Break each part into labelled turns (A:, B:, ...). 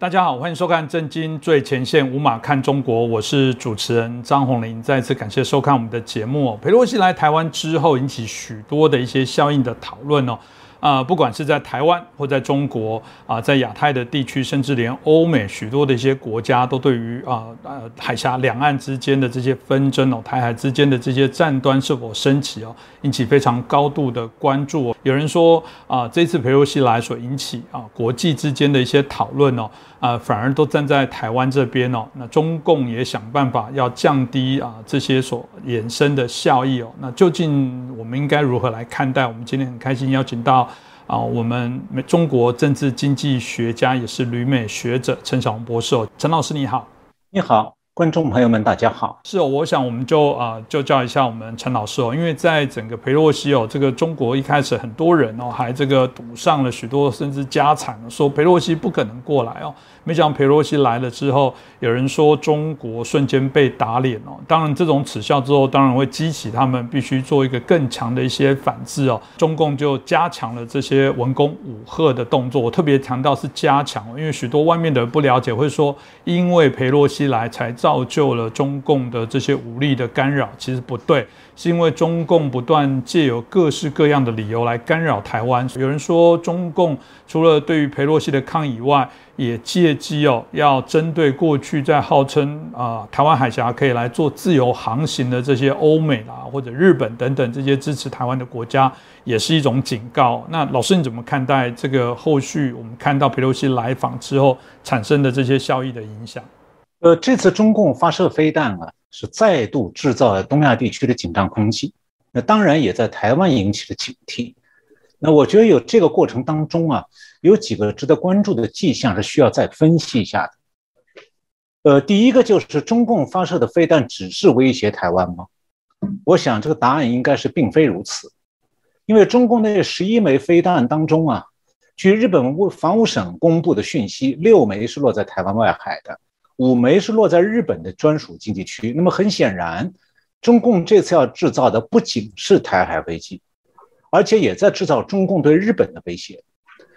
A: 大家好，欢迎收看《震惊最前线》，无马看中国，我是主持人张宏林。再次感谢收看我们的节目。佩洛西来台湾之后，引起许多的一些效应的讨论哦。啊，不管是在台湾或在中国啊，在亚太的地区，甚至连欧美许多的一些国家，都对于啊呃海峡两岸之间的这些纷争哦，台海之间的这些战端是否升级哦，引起非常高度的关注。哦有人说啊，这次佩洛西来所引起啊国际之间的一些讨论哦，啊反而都站在台湾这边哦。那中共也想办法要降低啊这些所衍生的效益哦。那究竟我们应该如何来看待？我们今天很开心邀请到。啊，我们中国政治经济学家也是旅美学者陈小红博士哦，陈老师你好，
B: 你好，观众朋友们大家好。
A: 是哦，我想我们就啊就叫一下我们陈老师哦，因为在整个裴洛西哦，这个中国一开始很多人哦还这个赌上了许多甚至家产，说裴洛西不可能过来哦。没想到佩洛西来了之后，有人说中国瞬间被打脸哦。当然，这种耻笑之后，当然会激起他们必须做一个更强的一些反制哦。中共就加强了这些文攻武赫的动作。我特别强调是加强，因为许多外面的人不了解，会说因为佩洛西来才造造就了中共的这些武力的干扰，其实不对，是因为中共不断借有各式各样的理由来干扰台湾。有人说，中共除了对于佩洛西的抗议以外，也借机哦，要针对过去在号称啊台湾海峡可以来做自由航行的这些欧美啦或者日本等等这些支持台湾的国家，也是一种警告。那老师你怎么看待这个后续我们看到佩洛西来访之后产生的这些效益的影响？
B: 呃，这次中共发射飞弹啊，是再度制造了东亚地区的紧张空气，那当然也在台湾引起了警惕。那我觉得有这个过程当中啊，有几个值得关注的迹象是需要再分析一下的。呃，第一个就是中共发射的飞弹只是威胁台湾吗？我想这个答案应该是并非如此，因为中共那十一枚飞弹当中啊，据日本防务省公布的讯息，六枚是落在台湾外海的，五枚是落在日本的专属经济区。那么很显然，中共这次要制造的不仅是台海危机。而且也在制造中共对日本的威胁，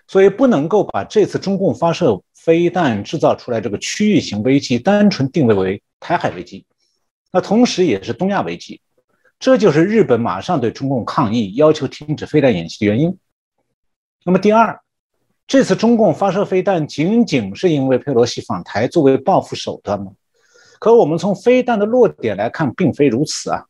B: 所以不能够把这次中共发射飞弹制造出来这个区域型危机单纯定位为台海危机，那同时也是东亚危机，这就是日本马上对中共抗议，要求停止飞弹演习的原因。那么第二，这次中共发射飞弹仅仅是因为佩洛西访台作为报复手段吗？可我们从飞弹的落点来看，并非如此啊。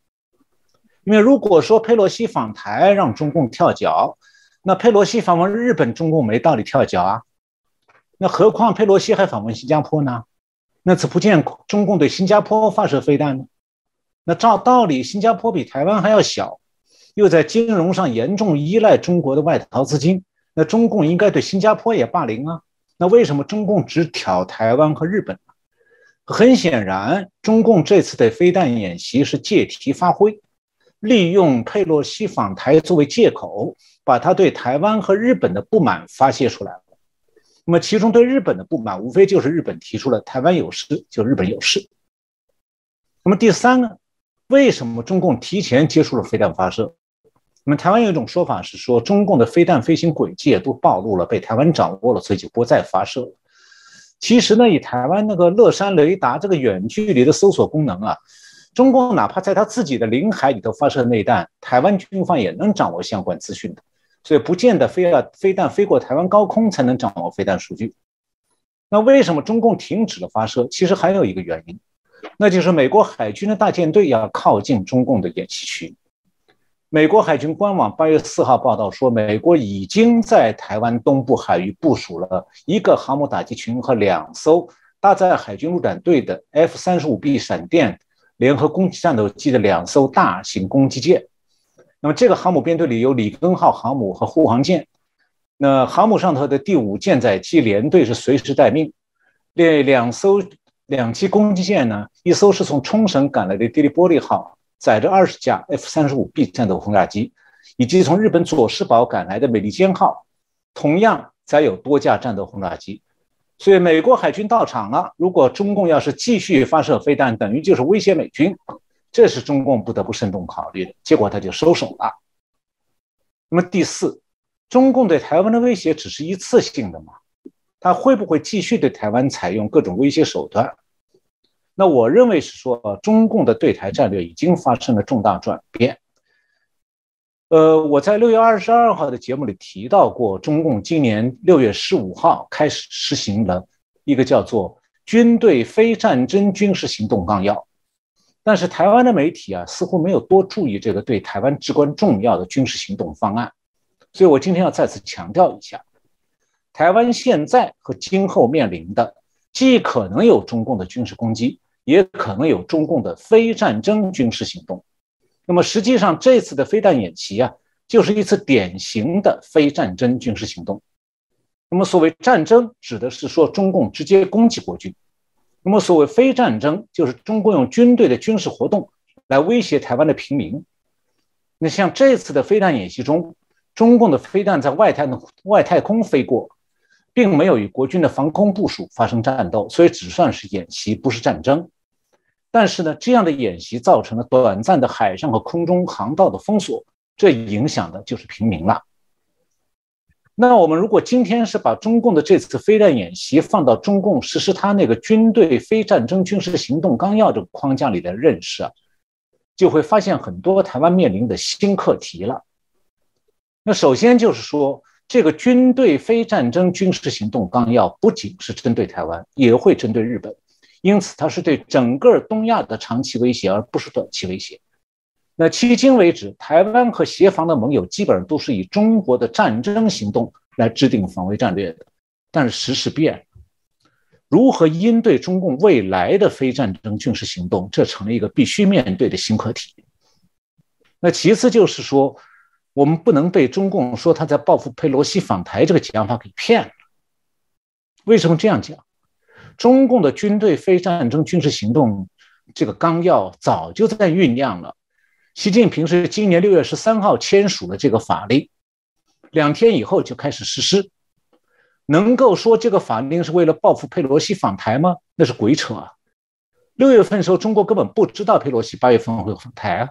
B: 因为如果说佩洛西访台让中共跳脚，那佩洛西访问日本，中共没道理跳脚啊。那何况佩洛西还访问新加坡呢？那次不见中共对新加坡发射飞弹呢？那照道理，新加坡比台湾还要小，又在金融上严重依赖中国的外逃资金，那中共应该对新加坡也霸凌啊。那为什么中共只挑台湾和日本呢？很显然，中共这次的飞弹演习是借题发挥。利用佩洛西访台作为借口，把他对台湾和日本的不满发泄出来了。那么，其中对日本的不满，无非就是日本提出了台湾有事就日本有事。那么第三呢？为什么中共提前结束了飞弹发射？那么台湾有一种说法是说，中共的飞弹飞行轨迹也都暴露了，被台湾掌握了，所以就不再发射了。其实呢，以台湾那个乐山雷达这个远距离的搜索功能啊。中共哪怕在他自己的领海里头发射内弹，台湾军方也能掌握相关资讯的，所以不见得非要飞弹飞过台湾高空才能掌握飞弹数据。那为什么中共停止了发射？其实还有一个原因，那就是美国海军的大舰队要靠近中共的演习区。美国海军官网八月四号报道说，美国已经在台湾东部海域部署了一个航母打击群和两艘搭载海军陆战队的 F 三十五 B 闪电。联合攻击战斗机的两艘大型攻击舰，那么这个航母编队里有里根号航母和护航舰。那航母上头的第五舰载机联队是随时待命。这两艘两栖攻击舰呢，一艘是从冲绳赶来的迪利波利号，载着二十架 F 三十五 B 战斗轰炸机，以及从日本佐世保赶来的美利坚号，同样载有多架战斗轰炸机。所以美国海军到场了。如果中共要是继续发射飞弹，等于就是威胁美军，这是中共不得不慎重考虑的。结果他就收手了。那么第四，中共对台湾的威胁只是一次性的吗？他会不会继续对台湾采用各种威胁手段？那我认为是说，中共的对台战略已经发生了重大转变。呃，我在六月二十二号的节目里提到过，中共今年六月十五号开始实行了一个叫做《军队非战争军事行动纲要》，但是台湾的媒体啊，似乎没有多注意这个对台湾至关重要的军事行动方案，所以我今天要再次强调一下，台湾现在和今后面临的，既可能有中共的军事攻击，也可能有中共的非战争军事行动。那么实际上，这次的飞弹演习啊，就是一次典型的非战争军事行动。那么所谓战争，指的是说中共直接攻击国军；那么所谓非战争，就是中共用军队的军事活动来威胁台湾的平民。那像这次的飞弹演习中，中共的飞弹在外太外太空飞过，并没有与国军的防空部署发生战斗，所以只算是演习，不是战争。但是呢，这样的演习造成了短暂的海上和空中航道的封锁，这影响的就是平民了。那我们如果今天是把中共的这次飞弹演习放到中共实施他那个军队非战争军事行动纲要这个框架里的认识啊，就会发现很多台湾面临的新课题了。那首先就是说，这个军队非战争军事行动纲要不仅是针对台湾，也会针对日本。因此，它是对整个东亚的长期威胁，而不是短期威胁。那迄今为止，台湾和协防的盟友基本上都是以中国的战争行动来制定防卫战略的。但是时势变了，如何应对中共未来的非战争军事行动，这成了一个必须面对的新课题。那其次就是说，我们不能被中共说他在报复佩洛西访台这个讲法给骗了。为什么这样讲？中共的军队非战争军事行动这个纲要早就在酝酿了。习近平是今年六月十三号签署了这个法令，两天以后就开始实施。能够说这个法令是为了报复佩洛西访台吗？那是鬼扯啊！六月份的时候，中国根本不知道佩洛西八月份会访台啊，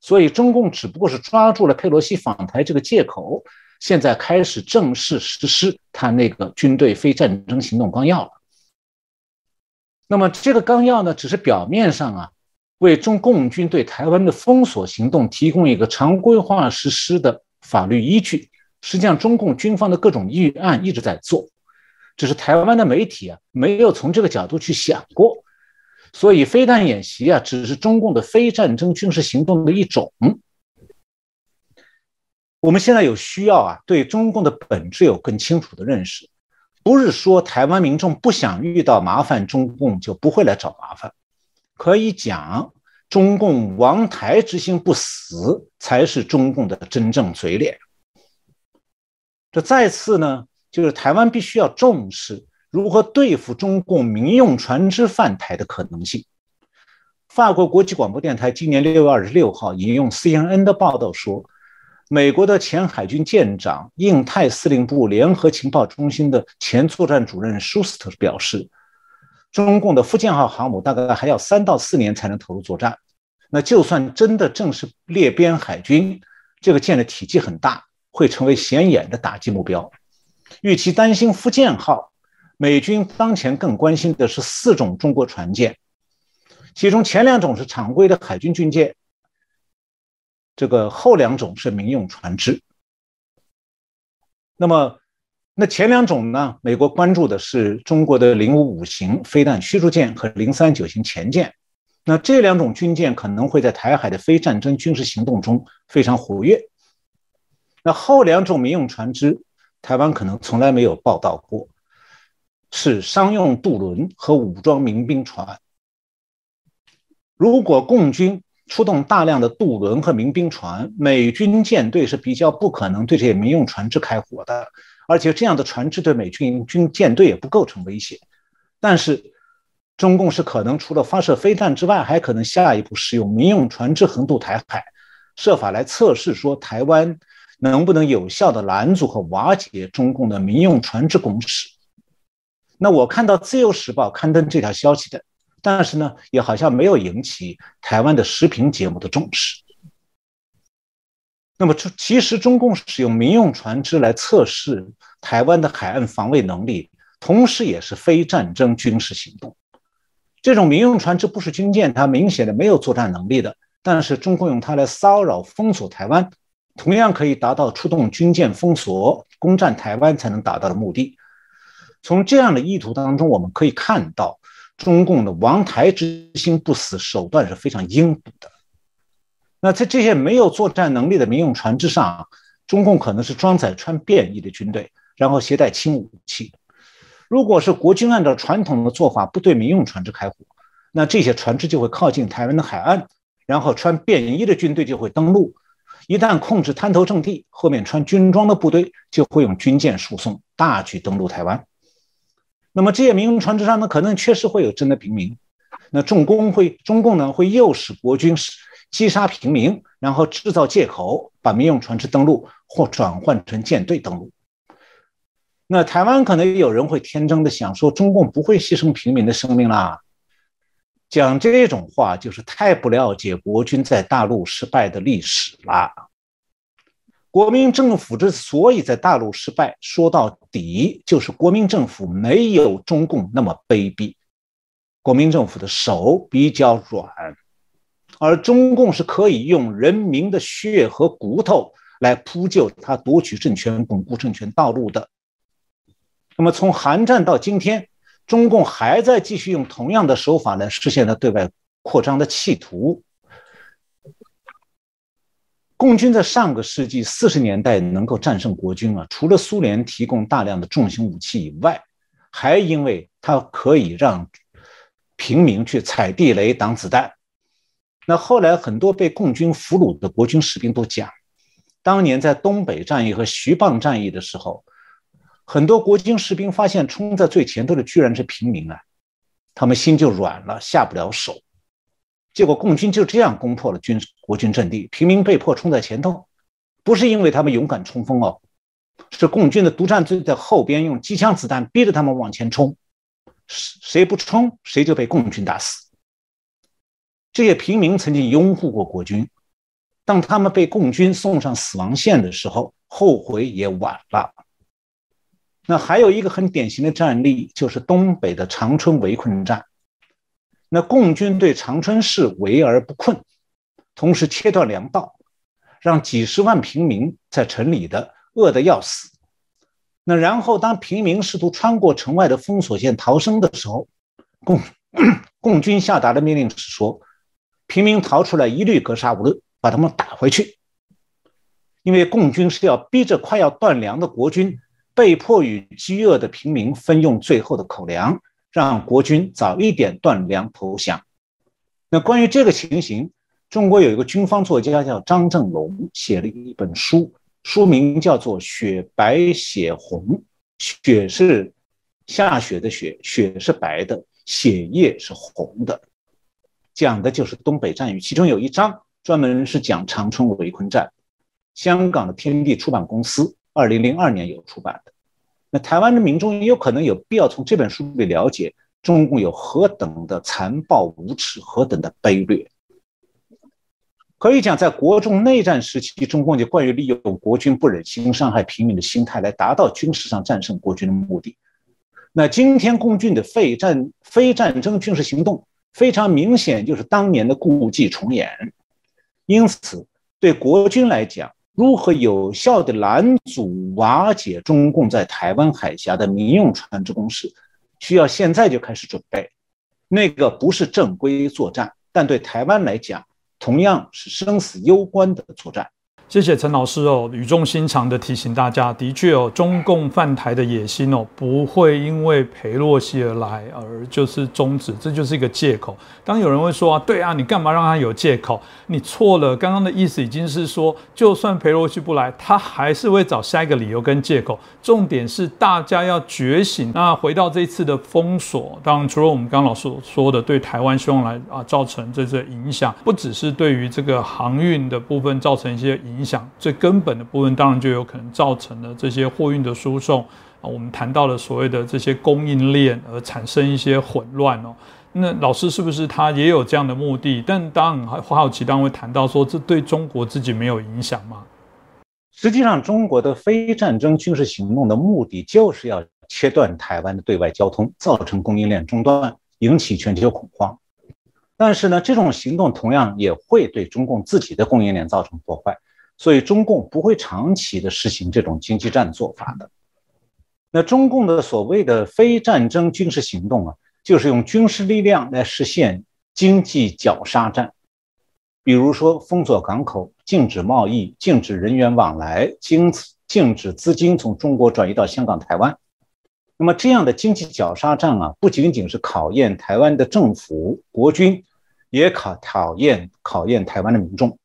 B: 所以中共只不过是抓住了佩洛西访台这个借口，现在开始正式实施他那个军队非战争行动纲要了。那么这个纲要呢，只是表面上啊，为中共军对台湾的封锁行动提供一个常规化实施的法律依据。实际上，中共军方的各种预案一直在做，只是台湾的媒体啊没有从这个角度去想过。所以，飞弹演习啊，只是中共的非战争军事行动的一种。我们现在有需要啊，对中共的本质有更清楚的认识。不是说台湾民众不想遇到麻烦，中共就不会来找麻烦。可以讲，中共亡台之心不死，才是中共的真正嘴脸。这再次呢，就是台湾必须要重视如何对付中共民用船只犯台的可能性。法国国际广播电台今年六月二十六号引用 CNN 的报道说。美国的前海军舰长、印太司令部联合情报中心的前作战主任舒斯特表示，中共的福建号航母大概还要三到四年才能投入作战。那就算真的正式列编海军，这个舰的体积很大，会成为显眼的打击目标。与其担心福建号，美军当前更关心的是四种中国船舰，其中前两种是常规的海军军舰。这个后两种是民用船只，那么那前两种呢？美国关注的是中国的零五五型飞弹驱逐舰和零三九型前舰。那这两种军舰可能会在台海的非战争军事行动中非常活跃。那后两种民用船只，台湾可能从来没有报道过，是商用渡轮和武装民兵船。如果共军，出动大量的渡轮和民兵船，美军舰队是比较不可能对这些民用船只开火的，而且这样的船只对美军军舰队也不构成威胁。但是，中共是可能除了发射飞弹之外，还可能下一步使用民用船只横渡台海，设法来测试说台湾能不能有效的拦阻和瓦解中共的民用船只攻势。那我看到《自由时报》刊登这条消息的。但是呢，也好像没有引起台湾的时评节目的重视。那么，其实中共使用民用船只来测试台湾的海岸防卫能力，同时也是非战争军事行动。这种民用船只不是军舰，它明显的没有作战能力的，但是中共用它来骚扰、封锁台湾，同样可以达到出动军舰封锁、攻占台湾才能达到的目的。从这样的意图当中，我们可以看到，中共的亡台之心不死，手段是非常阴毒的。那在这些没有作战能力的民用船只上，中共可能是装载穿便衣的军队，然后携带轻武器。如果是国军按照传统的做法不对民用船只开火，那这些船只就会靠近台湾的海岸，然后穿便衣的军队就会登陆。一旦控制滩头阵地，后面穿军装的部队就会用军舰输送，大举登陆台湾。那么这些民用船只上呢，可能确实会有真的平民。那重工会中共呢，会诱使国军。击杀平民，然后制造借口，把民用船只登陆或转换成舰队登陆。那台湾可能有人会天真的想说，中共不会牺牲平民的生命啦。讲这种话就是太不了解国军在大陆失败的历史了。国民政府之所以在大陆失败，说到底就是国民政府没有中共那么卑鄙，国民政府的手比较软。而中共是可以用人民的血和骨头来铺就他夺取政权、巩固政权道路的。那么，从韩战到今天，中共还在继续用同样的手法来实现他对外扩张的企图。共军在上个世纪四十年代能够战胜国军啊，除了苏联提供大量的重型武器以外，还因为它可以让平民去踩地雷、挡子弹。那后来很多被共军俘虏的国军士兵都讲，当年在东北战役和徐蚌战役的时候，很多国军士兵发现冲在最前头的居然是平民啊，他们心就软了，下不了手。结果共军就这样攻破了军国军阵地，平民被迫冲在前头，不是因为他们勇敢冲锋哦，是共军的独战队在后边用机枪子弹逼着他们往前冲，谁不冲谁就被共军打死。这些平民曾经拥护过国军，当他们被共军送上死亡线的时候，后悔也晚了。那还有一个很典型的战例，就是东北的长春围困战。那共军对长春市围而不困，同时切断粮道，让几十万平民在城里的饿得要死。那然后，当平民试图穿过城外的封锁线逃生的时候，共共军下达的命令是说。平民逃出来，一律格杀勿论，把他们打回去。因为共军是要逼着快要断粮的国军，被迫与饥饿的平民分用最后的口粮，让国军早一点断粮投降。那关于这个情形，中国有一个军方作家叫张正龙，写了一本书，书名叫做《雪白血红》，雪是下雪的雪，雪是白的，血液是红的。讲的就是东北战役，其中有一章专门是讲长春围困战。香港的天地出版公司二零零二年有出版的。那台湾的民众也有可能有必要从这本书里了解中共有何等的残暴无耻，何等的卑劣。可以讲，在国中内战时期，中共就惯于利用国军不忍心伤害平民的心态来达到军事上战胜国军的目的。那今天共军的非战非战争军事行动。非常明显，就是当年的故伎重演。因此，对国军来讲，如何有效地拦阻、瓦解中共在台湾海峡的民用船只攻势，需要现在就开始准备。那个不是正规作战，但对台湾来讲，同样是生死攸关的作战。
A: 谢谢陈老师哦，语重心长的提醒大家，的确哦，中共犯台的野心哦，不会因为裴洛西而来而就是终止，这就是一个借口。当有人会说啊，对啊，你干嘛让他有借口？你错了，刚刚的意思已经是说，就算裴洛西不来，他还是会找下一个理由跟借口。重点是大家要觉醒。那回到这次的封锁，当然除了我们刚刚老师说的对台湾希望来啊造成这些影响，不只是对于这个航运的部分造成一些影。影响最根本的部分，当然就有可能造成了这些货运的输送啊，我们谈到了所谓的这些供应链而产生一些混乱哦。那老师是不是他也有这样的目的？但当然好奇，当然会谈到说，这对中国自己没有影响吗？
B: 实际上，中国的非战争军事行动的目的就是要切断台湾的对外交通，造成供应链中断，引起全球恐慌。但是呢，这种行动同样也会对中共自己的供应链造成破坏，所以中共不会长期的实行这种经济战做法的。那中共的所谓的非战争军事行动啊，就是用军事力量来实现经济绞杀战。比如说，封锁港口、禁止贸易、禁止人员往来、禁禁止资金从中国转移到香港、台湾。那么，这样的经济绞杀战啊，不仅仅是考验台湾的政府、国军，也考考验考验台湾的民众。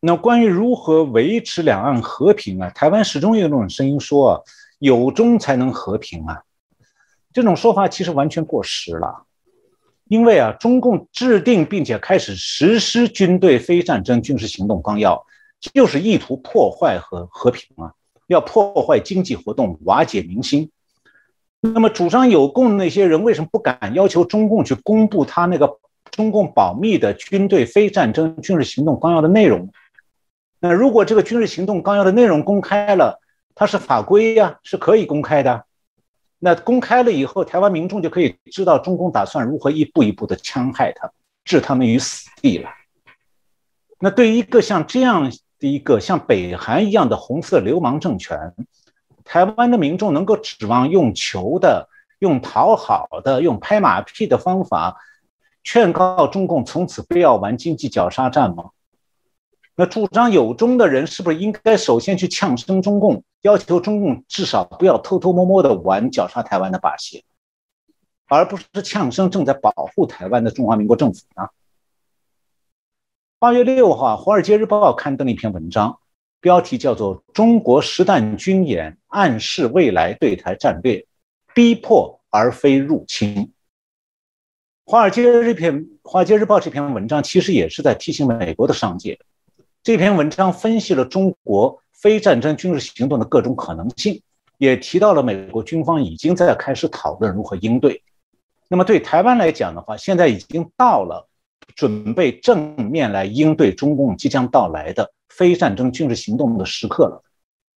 B: 那关于如何维持两岸和平啊，台湾始终有一种声音说啊，有中才能和平啊，这种说法其实完全过时了。因为啊，中共制定并且开始实施军队非战争军事行动纲要，就是意图破坏和和平啊，要破坏经济活动，瓦解民心。那么，主张有共的那些人为什么不敢要求中共去公布他那个中共保密的军队非战争军事行动纲要的内容？那如果这个军事行动纲要的内容公开了，它是法规呀，是可以公开的。那公开了以后，台湾民众就可以知道中共打算如何一步一步的戕害他，置他们于死地了。那对于一个像这样的一个像北韩一样的红色流氓政权，台湾的民众能够指望用求的、用讨好的、用拍马屁的方法劝告中共从此不要玩经济绞杀战吗？那主张有中的人是不是应该首先去呛声中共，要求中共至少不要偷偷摸摸的玩绞杀台湾的把戏，而不是呛声正在保护台湾的中华民国政府呢？八月六号，《华尔街日报》刊登了一篇文章，标题叫做《中国实弹军演暗示未来对台战略，逼迫而非入侵》。华尔街这篇《华尔街日报》这篇文章其实也是在提醒美国的商界。这篇文章分析了中国非战争军事行动的各种可能性，也提到了美国军方已经在开始讨论如何应对。那么对台湾来讲的话，现在已经到了准备正面来应对中共即将到来的非战争军事行动的时刻了。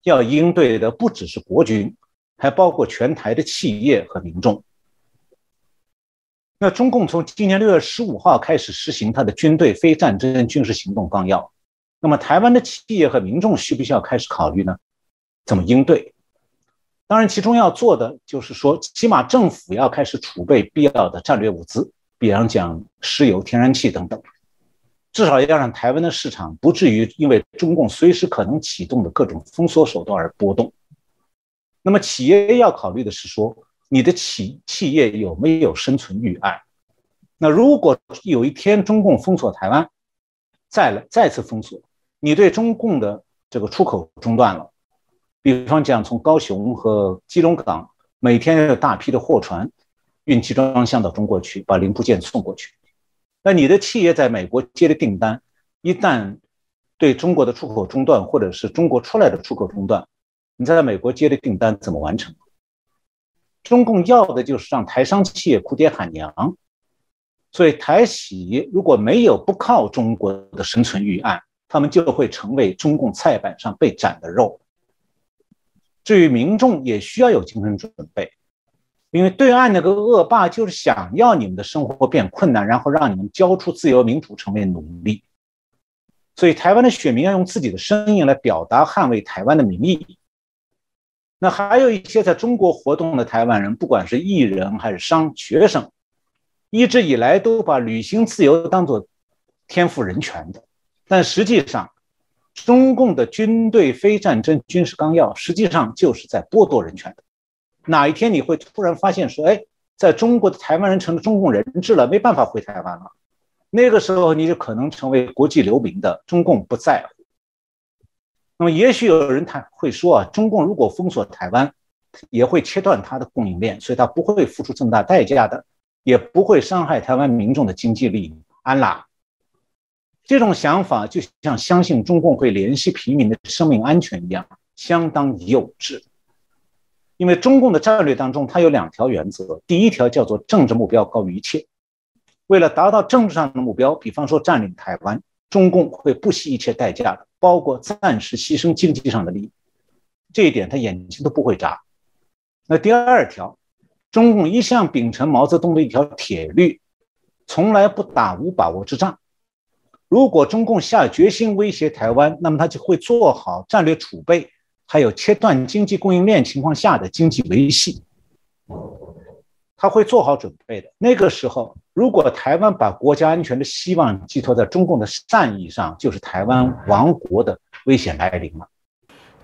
B: 要应对的不只是国军，还包括全台的企业和民众。那中共从今年六月十五号开始实行他的军队非战争军事行动纲要。那么，台湾的企业和民众需不需要开始考虑呢？怎么应对？当然，其中要做的就是说，起码政府要开始储备必要的战略物资，比方讲石油、天然气等等，至少要让台湾的市场不至于因为中共随时可能启动的各种封锁手段而波动。那么，企业要考虑的是说，你的企企业有没有生存预案？那如果有一天中共封锁台湾，再来再次封锁。你对中共的这个出口中断了，比方讲，从高雄和基隆港每天有大批的货船运集装箱到中国去，把零部件送过去。那你的企业在美国接的订单，一旦对中国的出口中断，或者是中国出来的出口中断，你在美国接的订单怎么完成？中共要的就是让台商企业哭爹喊娘，所以台企如果没有不靠中国的生存预案。他们就会成为中共菜板上被斩的肉。至于民众，也需要有精神准备，因为对岸那个恶霸就是想要你们的生活变困难，然后让你们交出自由民主，成为奴隶。所以，台湾的选民要用自己的声音来表达捍卫台湾的民意。那还有一些在中国活动的台湾人，不管是艺人还是商学生，一直以来都把旅行自由当做天赋人权的。但实际上，中共的军队非战争军事纲要实际上就是在剥夺人权的。哪一天你会突然发现说，哎，在中国的台湾人成了中共人质了，没办法回台湾了，那个时候你就可能成为国际流民的。中共不在乎。那么，也许有人他会说啊，中共如果封锁台湾，也会切断它的供应链，所以他不会付出这么大代价的，也不会伤害台湾民众的经济利益。安啦。这种想法就像相信中共会联系平民的生命安全一样，相当幼稚。因为中共的战略当中，它有两条原则：第一条叫做政治目标高于一切，为了达到政治上的目标，比方说占领台湾，中共会不惜一切代价的包括暂时牺牲经济上的利益，这一点他眼睛都不会眨。那第二条，中共一向秉承毛泽东的一条铁律，从来不打无把握之仗。如果中共下决心威胁台湾，那么他就会做好战略储备，还有切断经济供应链情况下的经济维系，他会做好准备的。那个时候，如果台湾把国家安全的希望寄托在中共的善意上，就是台湾亡国的危险来临了。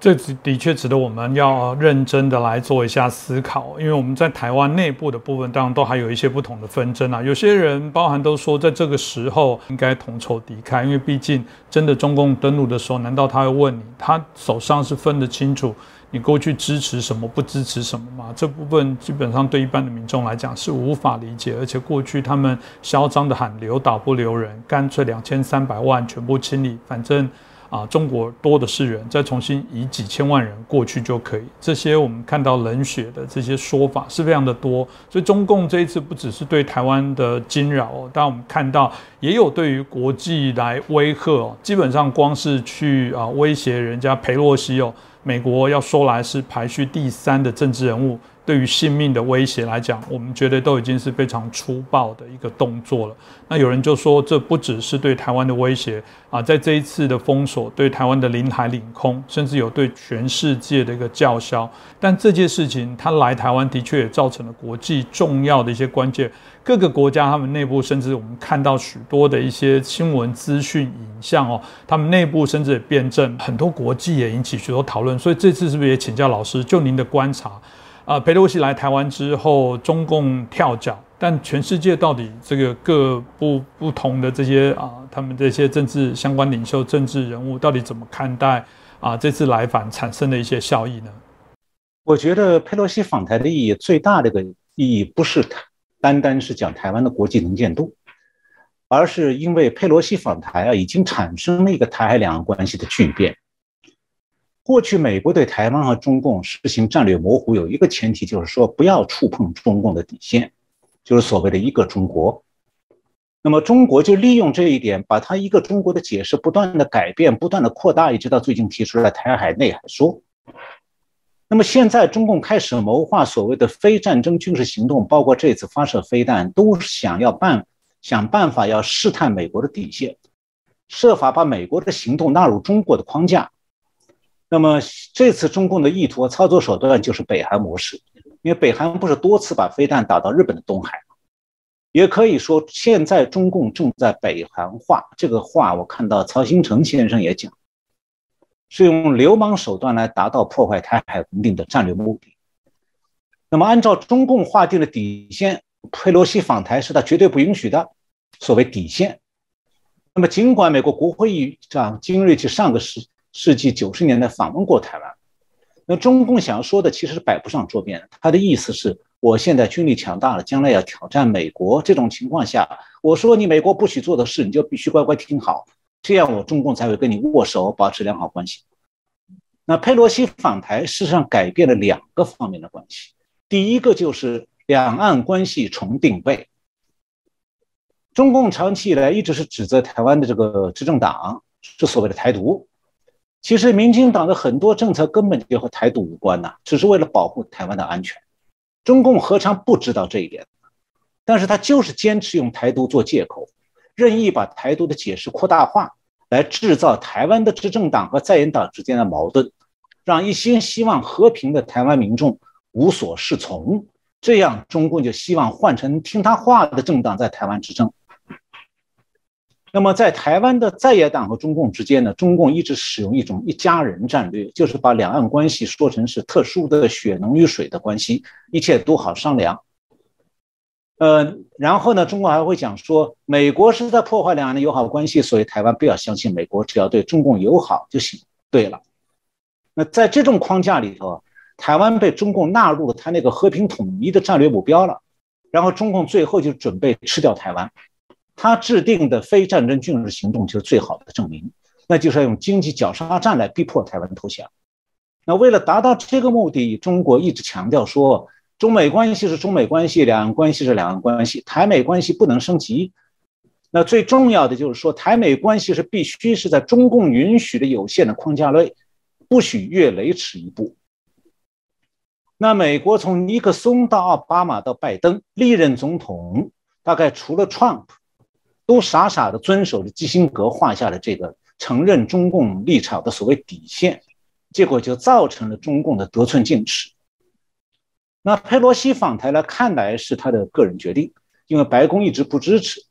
A: 这的确值得我们要认真的来做一下思考，因为我们在台湾内部的部分当然都还有一些不同的纷争啊。有些人包含都说，在这个时候应该同仇敌忾，因为毕竟真的中共登陆的时候，难道他会问你，他手上是分得清楚你过去支持什么，不支持什么吗？这部分基本上对一般的民众来讲是无法理解，而且过去他们嚣张的喊留岛不留人，干脆两千三百万全部清理，反正。啊，中国多的是人，再重新移几千万人过去就可以。这些我们看到冷血的这些说法是非常的多，所以中共这一次不只是对台湾的惊扰哦，但我们看到也有对于国际来威吓哦。基本上光是去啊威胁人家佩洛西哦，美国要说来是排序第三的政治人物。对于性命的威胁来讲，我们觉得都已经是非常粗暴的一个动作了。那有人就说，这不只是对台湾的威胁啊，在这一次的封锁，对台湾的领海领空，甚至有对全世界的一个叫嚣。但这件事情，他来台湾的确也造成了国际重要的一些关键，各个国家他们内部，甚至我们看到许多的一些新闻资讯影像哦，他们内部甚至也辩证，很多国际也引起许多讨论。所以这次是不是也请教老师，就您的观察？啊，佩洛西来台湾之后，中共跳脚，但全世界到底这个各不不同的这些啊，他们这些政治相关领袖、政治人物到底怎么看待啊这次来访产生的一些效益呢？
B: 我觉得佩洛西访台的意义最大的一个意义，不是单单是讲台湾的国际能见度，而是因为佩洛西访台啊，已经产生了一个台海两岸关系的巨变。过去，美国对台湾和中共实行战略模糊，有一个前提，就是说不要触碰中共的底线，就是所谓的一个中国。那么，中国就利用这一点，把它一个中国的解释不断的改变、不断的扩大，一直到最近提出来台海内海说。那么，现在中共开始谋划所谓的非战争军事行动，包括这次发射飞弹，都想要办想办法要试探美国的底线，设法把美国的行动纳入中国的框架。那么这次中共的意图和操作手段就是北韩模式，因为北韩不是多次把飞弹打到日本的东海吗？也可以说，现在中共正在北韩化。这个话我看到曹新成先生也讲，是用流氓手段来达到破坏台海稳定的战略目的。那么按照中共划定的底线，佩洛西访台是他绝对不允许的，所谓底线。那么尽管美国国会议长金瑞奇上个世世纪九十年代访问过台湾，那中共想要说的其实是摆不上桌面。他的意思是我现在军力强大了，将来要挑战美国。这种情况下，我说你美国不许做的事，你就必须乖乖听好，这样我中共才会跟你握手，保持良好关系。那佩洛西访台事实上改变了两个方面的关系，第一个就是两岸关系重定位。中共长期以来一直是指责台湾的这个执政党是所谓的台独。其实，民进党的很多政策根本就和台独无关呐，只是为了保护台湾的安全。中共何尝不知道这一点？但是他就是坚持用台独做借口，任意把台独的解释扩大化，来制造台湾的执政党和在野党之间的矛盾，让一心希望和平的台湾民众无所适从。这样，中共就希望换成听他话的政党在台湾执政。那么，在台湾的在野党和中共之间呢，中共一直使用一种一家人战略，就是把两岸关系说成是特殊的血浓于水的关系，一切都好商量。呃，然后呢，中国还会讲说，美国是在破坏两岸的友好关系，所以台湾不要相信美国，只要对中共友好就行。对了，那在这种框架里头，台湾被中共纳入了他那个和平统一的战略目标了，然后中共最后就准备吃掉台湾。他制定的非战争军事行动就是最好的证明，那就是要用经济绞杀战来逼迫台湾投降。那为了达到这个目的，中国一直强调说，中美关系是中美关系，两岸关系是两岸关系，台美关系不能升级。那最重要的就是说，台美关系是必须是在中共允许的有限的框架内，不许越雷池一步。那美国从尼克松到奥巴马到拜登历任总统，大概除了 Trump，都傻傻的遵守着基辛格画下的这个承认中共立场的所谓底线，结果就造成了中共的得寸进尺。那佩洛西访台呢，看来是他的个人决定，因为白宫一直不支持。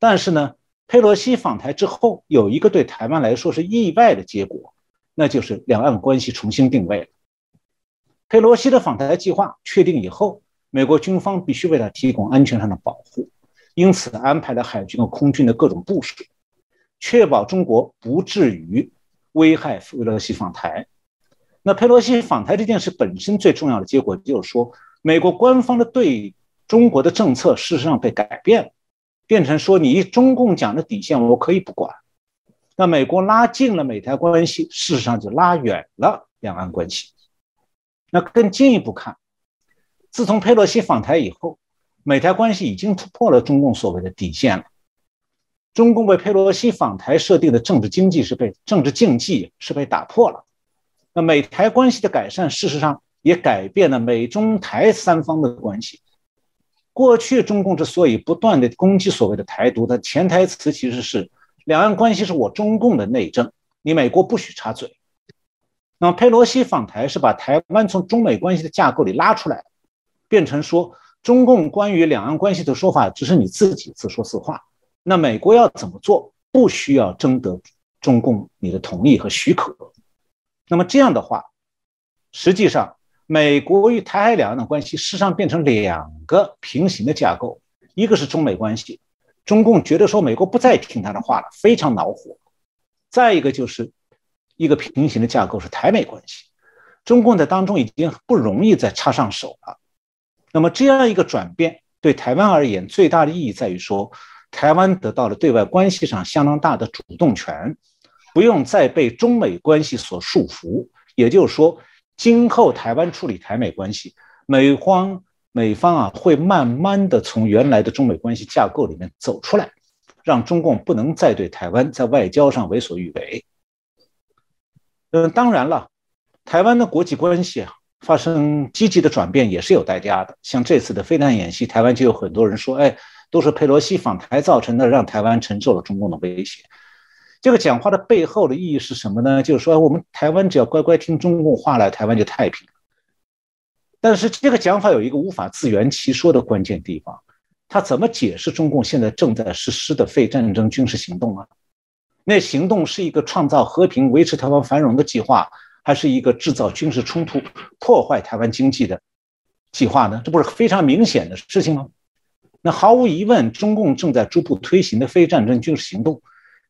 B: 但是呢，佩洛西访台之后，有一个对台湾来说是意外的结果，那就是两岸关系重新定位了。佩洛西的访台计划确定以后，美国军方必须为他提供安全上的保护，因此安排了海军和空军的各种部署，确保中国不至于危害佩洛西访台。那佩洛西访台这件事本身最重要的结果，就是说美国官方的对中国的政策事实上被改变了。变成说你中共讲的底线我可以不管，那美国拉近了美台关系，事实上就拉远了两岸关系。那更进一步看，自从佩洛西访台以后，美台关系已经突破了中共所谓的底线了。中共为佩洛西访台设定的政治经济是被政治禁忌是被打破了。那美台关系的改善，事实上也改变了美中台三方的关系。过去中共之所以不断的攻击所谓的台独，它潜台词其实是两岸关系是我中共的内政，你美国不许插嘴。那么佩洛西访台是把台湾从中美关系的架构里拉出来，变成说中共关于两岸关系的说法只是你自己自说自话，那美国要怎么做不需要征得中共你的同意和许可。那么这样的话，实际上。美国与台海两岸的关系，事实上变成两个平行的架构，一个是中美关系，中共觉得说美国不再听他的话了，非常恼火；再一个就是一个平行的架构是台美关系，中共在当中已经不容易再插上手了。那么这样一个转变，对台湾而言最大的意义在于说，台湾得到了对外关系上相当大的主动权，不用再被中美关系所束缚，也就是说。今后台湾处理台美关系，美方美方啊会慢慢的从原来的中美关系架构里面走出来，让中共不能再对台湾在外交上为所欲为。嗯，当然了，台湾的国际关系啊发生积极的转变也是有代价的。像这次的飞弹演习，台湾就有很多人说，哎，都是佩洛西访台造成的，让台湾承受了中共的威胁。这个讲话的背后的意义是什么呢？就是说，我们台湾只要乖乖听中共话了，台湾就太平。但是这个讲法有一个无法自圆其说的关键地方，他怎么解释中共现在正在实施的非战争军事行动啊？那行动是一个创造和平、维持台湾繁荣的计划，还是一个制造军事冲突、破坏台湾经济的计划呢？这不是非常明显的事情吗？那毫无疑问，中共正在逐步推行的非战争军事行动。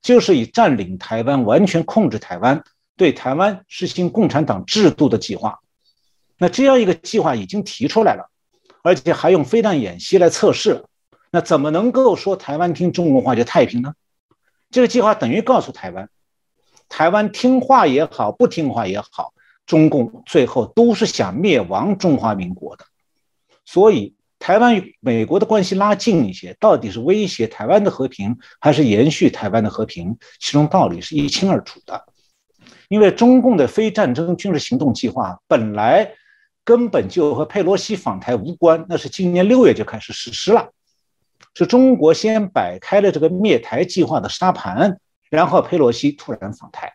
B: 就是以占领台湾、完全控制台湾、对台湾实行共产党制度的计划。那这样一个计划已经提出来了，而且还用飞弹演习来测试。那怎么能够说台湾听中国话就太平呢？这个计划等于告诉台湾，台湾听话也好，不听话也好，中共最后都是想灭亡中华民国的。所以。台湾与美国的关系拉近一些，到底是威胁台湾的和平，还是延续台湾的和平？其中道理是一清二楚的。因为中共的非战争军事行动计划本来根本就和佩洛西访台无关，那是今年六月就开始实施了，是中国先摆开了这个灭台计划的沙盘，然后佩洛西突然访台，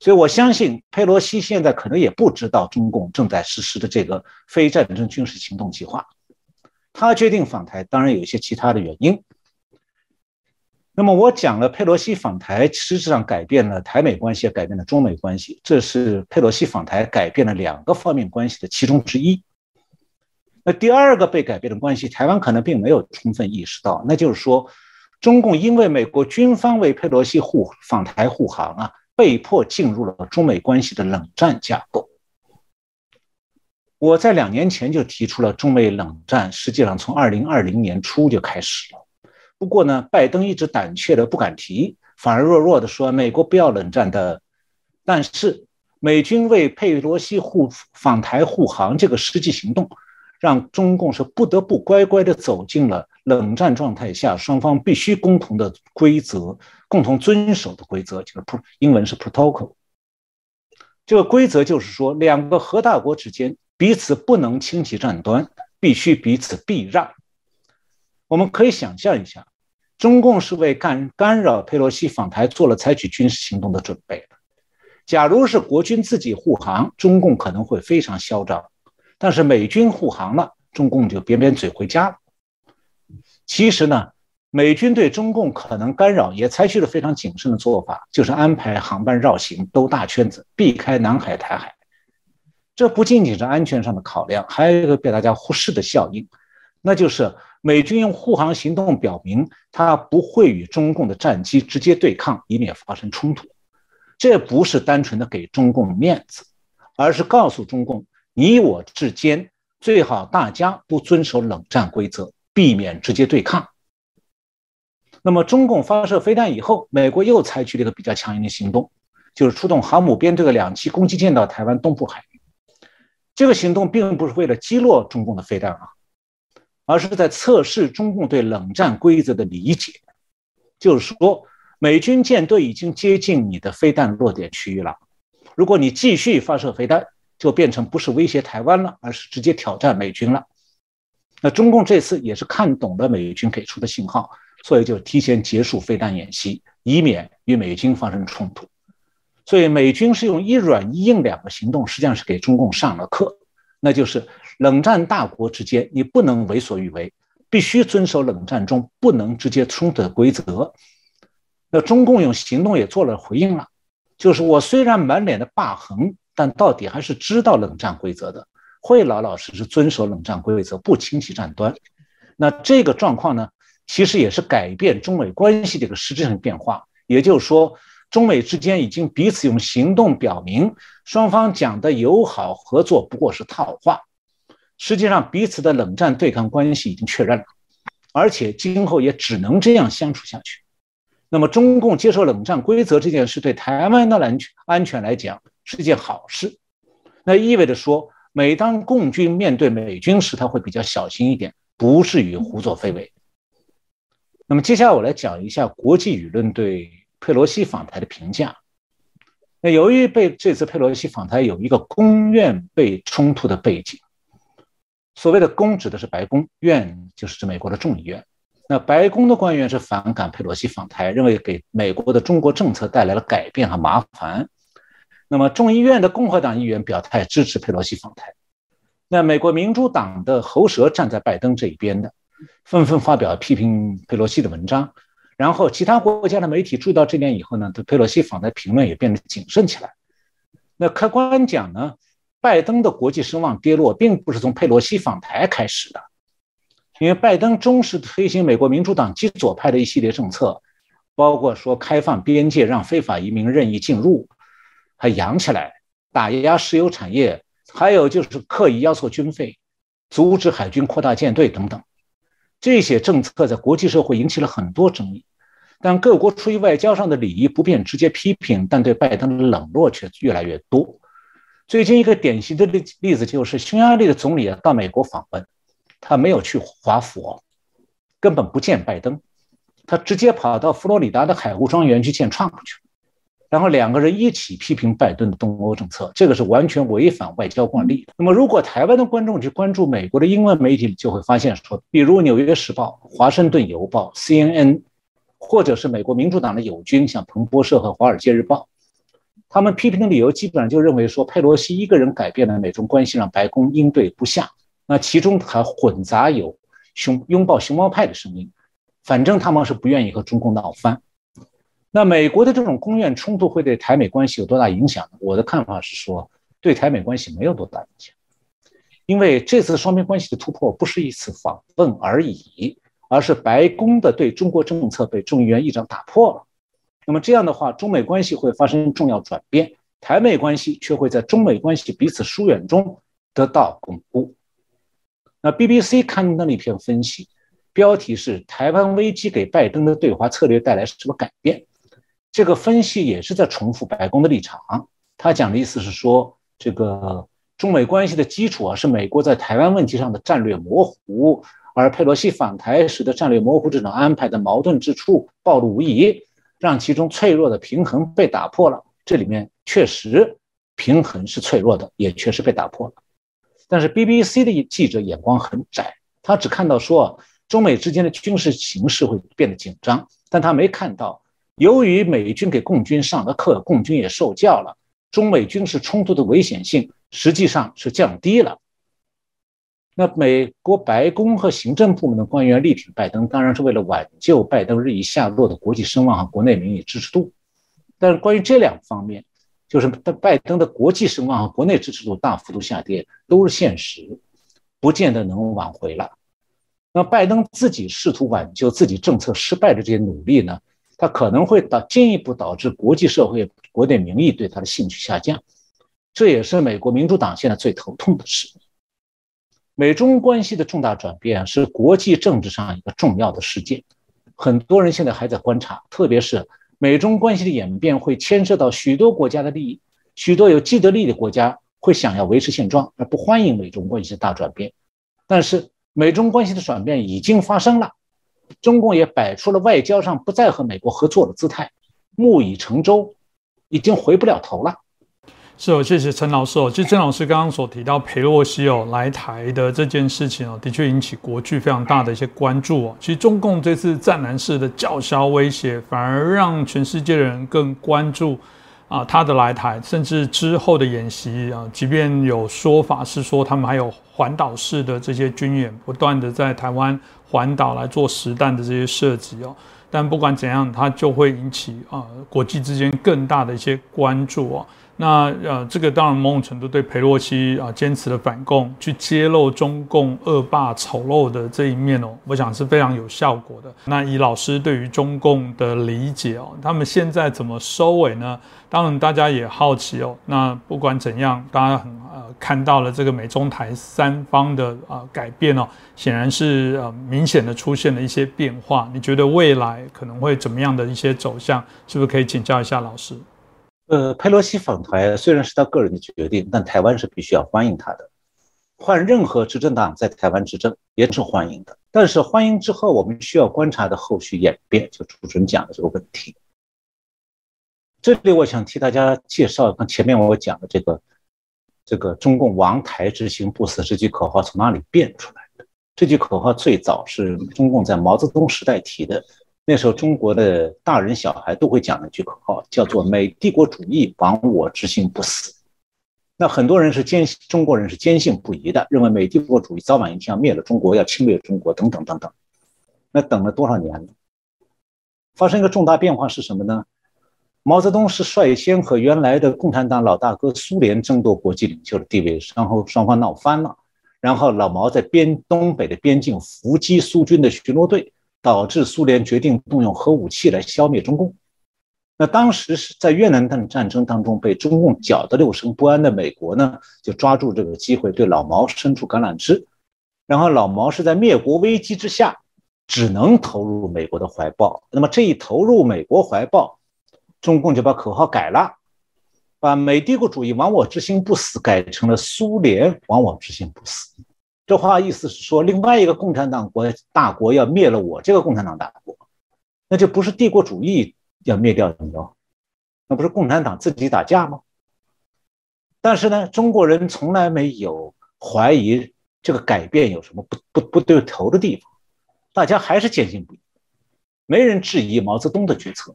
B: 所以我相信佩洛西现在可能也不知道中共正在实施的这个非战争军事行动计划。他决定访台，当然有一些其他的原因。那么我讲了，佩洛西访台实质上改变了台美关系，也改变了中美关系。这是佩洛西访台改变了两个方面关系的其中之一。那第二个被改变的关系，台湾可能并没有充分意识到，那就是说，中共因为美国军方为佩洛西护访台护航啊，被迫进入了中美关系的冷战架构。我在两年前就提出了中美冷战，实际上从二零二零年初就开始了。不过呢，拜登一直胆怯的不敢提，反而弱弱的说美国不要冷战的。但是美军为佩洛西护访台护航这个实际行动，让中共是不得不乖乖的走进了冷战状态下双方必须共同的规则、共同遵守的规则，就是普英文是 protocol。这个规则就是说，两个核大国之间彼此不能轻启战端，必须彼此避让。我们可以想象一下，中共是为干干扰佩洛西访台做了采取军事行动的准备的。假如是国军自己护航，中共可能会非常嚣张；但是美军护航了，中共就扁扁嘴回家了。其实呢，美军对中共可能干扰也采取了非常谨慎的做法，就是安排航班绕行，兜大圈子，避开南海、台海。这不仅仅是安全上的考量，还有一个被大家忽视的效应，那就是美军用护航行动表明，他不会与中共的战机直接对抗，以免发生冲突。这不是单纯的给中共面子，而是告诉中共，你我之间最好大家不遵守冷战规则，避免直接对抗。那么，中共发射飞弹以后，美国又采取了一个比较强硬的行动，就是出动航母编队的两栖攻击舰到台湾东部海域。这个行动并不是为了击落中共的飞弹啊，而是在测试中共对冷战规则的理解，就是说。美军舰队已经接近你的飞弹落点区域了。如果你继续发射飞弹，就变成不是威胁台湾了，而是直接挑战美军了。那中共这次也是看懂了美军给出的信号，所以就提前结束飞弹演习，以免与美军发生冲突。所以美军是用一软一硬两个行动，实际上是给中共上了课，那就是冷战大国之间你不能为所欲为，必须遵守冷战中不能直接冲突的规则。那中共用行动也做了回应了，就是我虽然满脸的霸横，但到底还是知道冷战规则的，会老老实实遵守冷战规则，不轻启战端。那这个状况呢，其实也是改变中美关系的一个实质性变化。也就是说，中美之间已经彼此用行动表明，双方讲的友好合作不过是套话，实际上彼此的冷战对抗关系已经确认了，而且今后也只能这样相处下去。那么，中共接受冷战规则这件事，对台湾的安全安全来讲是一件好事。那意味着说，每当共军面对美军时，他会比较小心一点，不至于胡作非为。那么，接下来我来讲一下国际舆论对佩洛西访台的评价。那由于被这次佩洛西访台有一个公院被冲突的背景，所谓的公指的是白宫，院就是指美国的众议院。那白宫的官员是反感佩洛西访台，认为给美国的中国政策带来了改变和麻烦。那么众议院的共和党议员表态支持佩洛西访台。那美国民主党的喉舌站在拜登这一边的，纷纷发表批评佩洛西的文章。然后其他国家的媒体注意到这点以后呢，对佩洛西访台评论也变得谨慎起来。那客观讲呢，拜登的国际声望跌落并不是从佩洛西访台开始的。因为拜登忠实推行美国民主党极左派的一系列政策，包括说开放边界让非法移民任意进入，还养起来，打压石油产业，还有就是刻意压缩军费，阻止海军扩大舰队等等，这些政策在国际社会引起了很多争议。但各国出于外交上的礼仪不便直接批评，但对拜登的冷落却越来越多。最近一个典型的例例子就是匈牙利的总理啊到美国访问。他没有去华府，根本不见拜登，他直接跑到佛罗里达的海湖庄园去见川普去了，然后两个人一起批评拜登的东欧政策，这个是完全违反外交惯例的。那么，如果台湾的观众去关注美国的英文媒体，就会发现说，比如《纽约时报》《华盛顿邮报》CNN，或者是美国民主党的友军，像彭博社和《华尔街日报》，他们批评的理由基本上就认为说，佩洛西一个人改变了美中关系，让白宫应对不下。那其中还混杂有熊拥抱熊猫派的声音，反正他们是不愿意和中共闹翻。那美国的这种公院冲突会对台美关系有多大影响呢？我的看法是说，对台美关系没有多大影响，因为这次双边关系的突破不是一次访问而已，而是白宫的对中国政策被众议院议长打破了。那么这样的话，中美关系会发生重要转变，台美关系却会在中美关系彼此疏远中得到巩固。那 BBC 刊登了一篇分析，标题是“台湾危机给拜登的对华策略带来什么改变”。这个分析也是在重复白宫的立场。他讲的意思是说，这个中美关系的基础啊，是美国在台湾问题上的战略模糊，而佩洛西访台使得战略模糊这种安排的矛盾之处暴露无遗，让其中脆弱的平衡被打破了。这里面确实平衡是脆弱的，也确实被打破了。但是 BBC 的记者眼光很窄，他只看到说中美之间的军事形势会变得紧张，但他没看到，由于美军给共军上的课，共军也受教了，中美军事冲突的危险性实际上是降低了。那美国白宫和行政部门的官员力挺拜登，当然是为了挽救拜登日益下落的国际声望和国内民意支持度。但是关于这两方面，就是拜登的国际声望和国内支持度大幅度下跌，都是现实，不见得能挽回了。那拜登自己试图挽救自己政策失败的这些努力呢？它可能会导进一步导致国际社会、国内民意对他的兴趣下降，这也是美国民主党现在最头痛的事。美中关系的重大转变是国际政治上一个重要的事件，很多人现在还在观察，特别是美中关系的演变会牵涉到许多国家的利益，许多有既得利益的国家会想要维持现状，而不欢迎美中关系的大转变。但是美中关系的转变已经发生了，中共也摆出了外交上不再和美国合作的姿态，木已成舟，已经回不了头了。
A: 是哦，谢谢陈老师哦。其实陈老师刚刚所提到裴洛西哦来台的这件事情哦，的确引起国际非常大的一些关注哦。其实中共这次战男式的叫嚣威胁，反而让全世界的人更关注啊他的来台，甚至之后的演习啊，即便有说法是说他们还有环岛式的这些军演，不断的在台湾环岛来做实弹的这些设计哦。但不管怎样，它就会引起啊国际之间更大的一些关注哦。那呃，这个当然某种程度对佩洛西啊坚持的反共，去揭露中共恶霸丑陋的这一面哦，我想是非常有效果的。那以老师对于中共的理解哦，他们现在怎么收尾呢？当然大家也好奇哦。那不管怎样，大家很呃看到了这个美中台三方的啊改变哦，显然是呃明显的出现了一些变化。你觉得未来可能会怎么样的一些走向？是不是可以请教一下老师？
B: 呃，佩洛西访台虽然是他个人的决定，但台湾是必须要欢迎他的。换任何执政党在台湾执政也是欢迎的。但是欢迎之后，我们需要观察的后续演变，就主持人讲的这个问题。这里我想替大家介绍，跟前面我讲的这个这个中共亡台之心不死这句口号从哪里变出来的？这句口号最早是中共在毛泽东时代提的。那时候，中国的大人小孩都会讲一句口号，叫做“美帝国主义亡我之心不死”。那很多人是坚信，中国人是坚信不疑的，认为美帝国主义早晚一天要灭了中国，要侵略中国，等等等等。那等了多少年了？发生一个重大变化是什么呢？毛泽东是率先和原来的共产党老大哥苏联争夺国际领袖的地位，然后双方闹翻了，然后老毛在边东北的边境伏击苏军的巡逻队。导致苏联决定动用核武器来消灭中共。那当时是在越南战战争当中被中共搅得六神不安的美国呢，就抓住这个机会对老毛伸出橄榄枝。然后老毛是在灭国危机之下，只能投入美国的怀抱。那么这一投入美国怀抱，中共就把口号改了，把“美帝国主义亡我之心不死”改成了“苏联亡我之心不死”。这话意思是说，另外一个共产党国大国要灭了我这个共产党大国，那就不是帝国主义要灭掉你哦，那不是共产党自己打架吗？但是呢，中国人从来没有怀疑这个改变有什么不不不对头的地方，大家还是坚信不疑，没人质疑毛泽东的决策，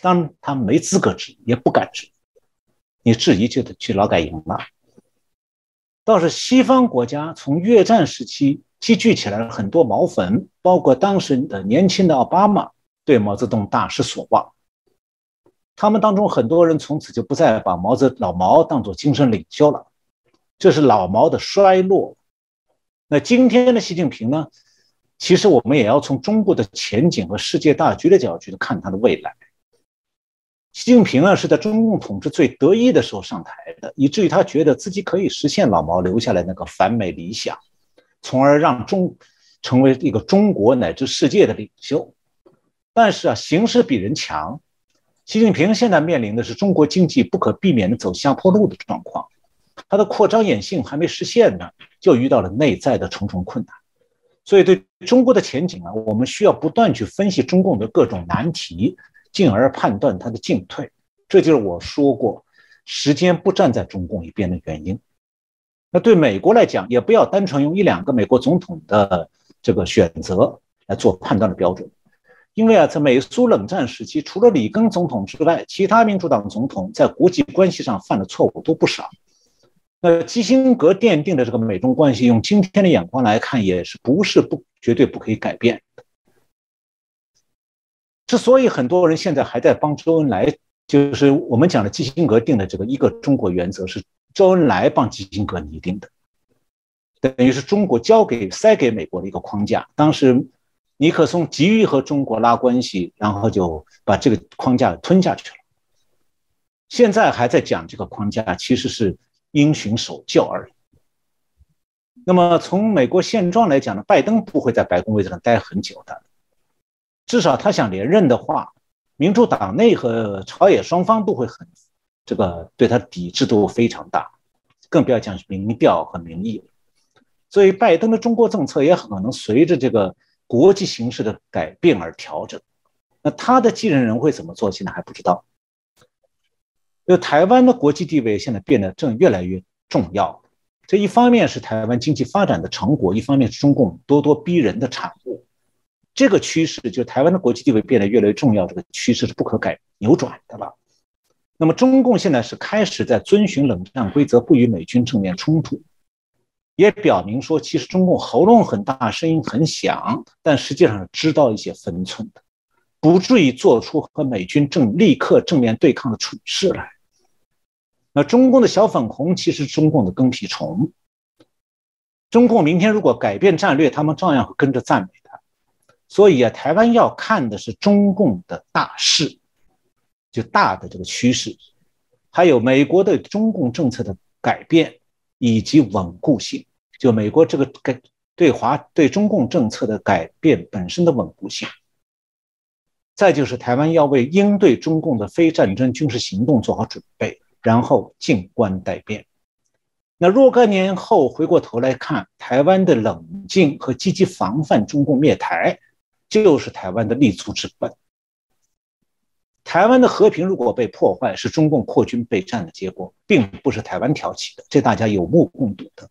B: 当他没资格质疑，也不敢质疑，你质疑就得去劳改营了。倒是西方国家从越战时期积聚起来了很多毛粉，包括当时的年轻的奥巴马对毛泽东大失所望。他们当中很多人从此就不再把毛泽老毛当作精神领袖了，这是老毛的衰落。那今天的习近平呢？其实我们也要从中国的前景和世界大局的角度去看他的未来。习近平呢是在中共统治最得意的时候上台的，以至于他觉得自己可以实现老毛留下来那个反美理想，从而让中成为一个中国乃至世界的领袖。但是啊，形势比人强，习近平现在面临的是中国经济不可避免的走下坡路的状况，他的扩张野心还没实现呢，就遇到了内在的重重困难。所以对中国的前景啊，我们需要不断去分析中共的各种难题，进而判断它的进退。这就是我说过，时间不站在中共一边的原因。那对美国来讲，也不要单纯用一两个美国总统的这个选择来做判断的标准，因为啊，在美苏冷战时期，除了里根总统之外，其他民主党总统在国际关系上犯的错误都不少。那基辛格奠定的这个美中关系，用今天的眼光来看，也是不是不绝对不可以改变的。之所以很多人现在还在帮周恩来，就是我们讲的基辛格定的这个一个中国原则是。周恩来帮基辛格拟定的，等于是中国交给塞给美国的一个框架。当时尼克松急于和中国拉关系，然后就把这个框架吞下去了。现在还在讲这个框架，其实是因循守旧而已。那么从美国现状来讲呢，拜登不会在白宫位置上待很久的，至少他想连任的话，民主党内和朝野双方都会很。这个对他抵制度非常大，更不要讲民调和民意了。所以，拜登的中国政策也可能随着这个国际形势的改变而调整。那他的继任人会怎么做，现在还不知道。就台湾的国际地位现在变得正越来越重要。这一方面是台湾经济发展的成果，一方面是中共咄咄逼人的产物。这个趋势，就台湾的国际地位变得越来越重要，这个趋势是不可改扭转的了。那么，中共现在是开始在遵循冷战规则，不与美军正面冲突，也表明说，其实中共喉咙很大，声音很响，但实际上是知道一些分寸的，不至于做出和美军正立刻正面对抗的蠢事来。那中共的小粉红其实中共的跟屁虫，中共明天如果改变战略，他们照样会跟着赞美他。所以啊，台湾要看的是中共的大势。就大的这个趋势，还有美国的中共政策的改变以及稳固性，就美国这个改对华对中共政策的改变本身的稳固性，再就是台湾要为应对中共的非战争军事行动做好准备，然后静观待变。那若干年后回过头来看，台湾的冷静和积极防范中共灭台，就是台湾的立足之本。台湾的和平如果被破坏，是中共扩军备战的结果，并不是台湾挑起的，这大家有目共睹的。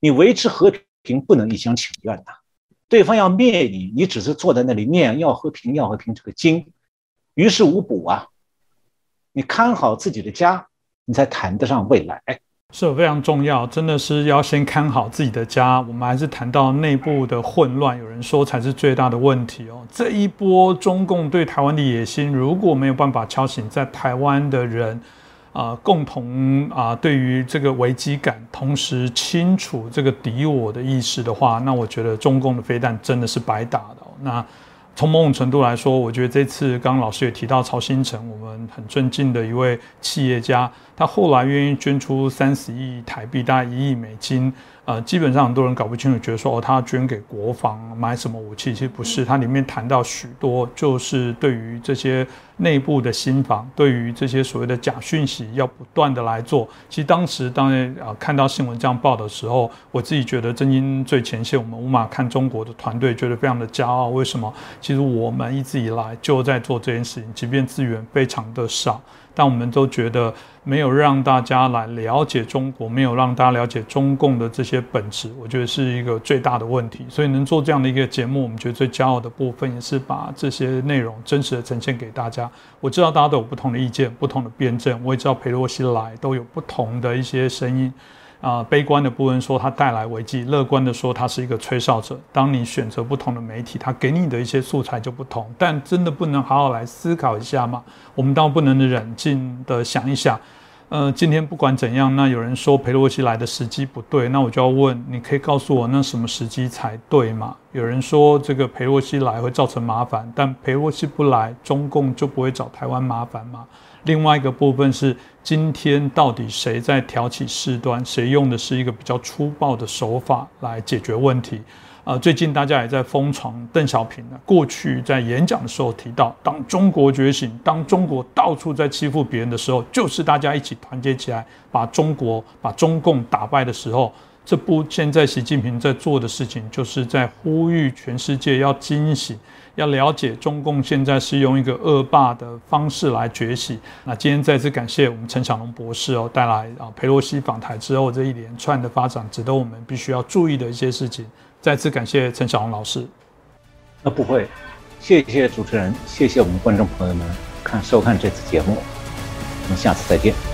B: 你维持和平不能一厢情愿呐，对方要灭你，你只是坐在那里念要和平要和平这个经，于事无补啊。你看好自己的家，你才谈得上未来。
A: 是非常重要，真的是要先看好自己的家。我们还是谈到内部的混乱，有人说才是最大的问题哦。这一波中共对台湾的野心，如果没有办法敲醒在台湾的人，啊，共同啊，对于这个危机感，同时清楚这个敌我的意识的话，那我觉得中共的飞弹真的是白打的。那。从某种程度来说，我觉得这次刚刚老师也提到曹新成，我们很尊敬的一位企业家，他后来愿意捐出三十亿台币，大概一亿美金。呃，基本上很多人搞不清楚，觉得说哦，他捐给国防买什么武器，其实不是。它里面谈到许多，就是对于这些内部的新防，对于这些所谓的假讯息，要不断的来做。其实当时当然啊，看到新闻这样报的时候，我自己觉得真经最前线，我们无马看中国的团队觉得非常的骄傲。为什么？其实我们一直以来就在做这件事情，即便资源非常的少。但我们都觉得没有让大家来了解中国，没有让大家了解中共的这些本质，我觉得是一个最大的问题。所以能做这样的一个节目，我们觉得最骄傲的部分也是把这些内容真实的呈现给大家。我知道大家都有不同的意见、不同的辩证，我也知道裴洛西来都有不同的一些声音。啊，悲观的部分说它带来危机，乐观的说它是一个吹哨者。当你选择不同的媒体，它给你的一些素材就不同。但真的不能好好来思考一下吗？我们倒不能冷静的想一想。呃，今天不管怎样，那有人说佩洛西来的时机不对，那我就要问，你可以告诉我那什么时机才对吗？有人说这个佩洛西来会造成麻烦，但佩洛西不来，中共就不会找台湾麻烦吗？另外一个部分是，今天到底谁在挑起事端？谁用的是一个比较粗暴的手法来解决问题？呃，最近大家也在疯传邓小平呢，过去在演讲的时候提到，当中国觉醒，当中国到处在欺负别人的时候，就是大家一起团结起来，把中国、把中共打败的时候。这不，现在习近平在做的事情，就是在呼吁全世界要惊喜，要了解中共现在是用一个恶霸的方式来崛起。那今天再次感谢我们陈小龙博士哦，带来啊佩洛西访台之后这一连串的发展，值得我们必须要注意的一些事情。再次感谢陈小龙老师。
B: 那不会，谢谢主持人，谢谢我们观众朋友们看收看这次节目，我们下次再见。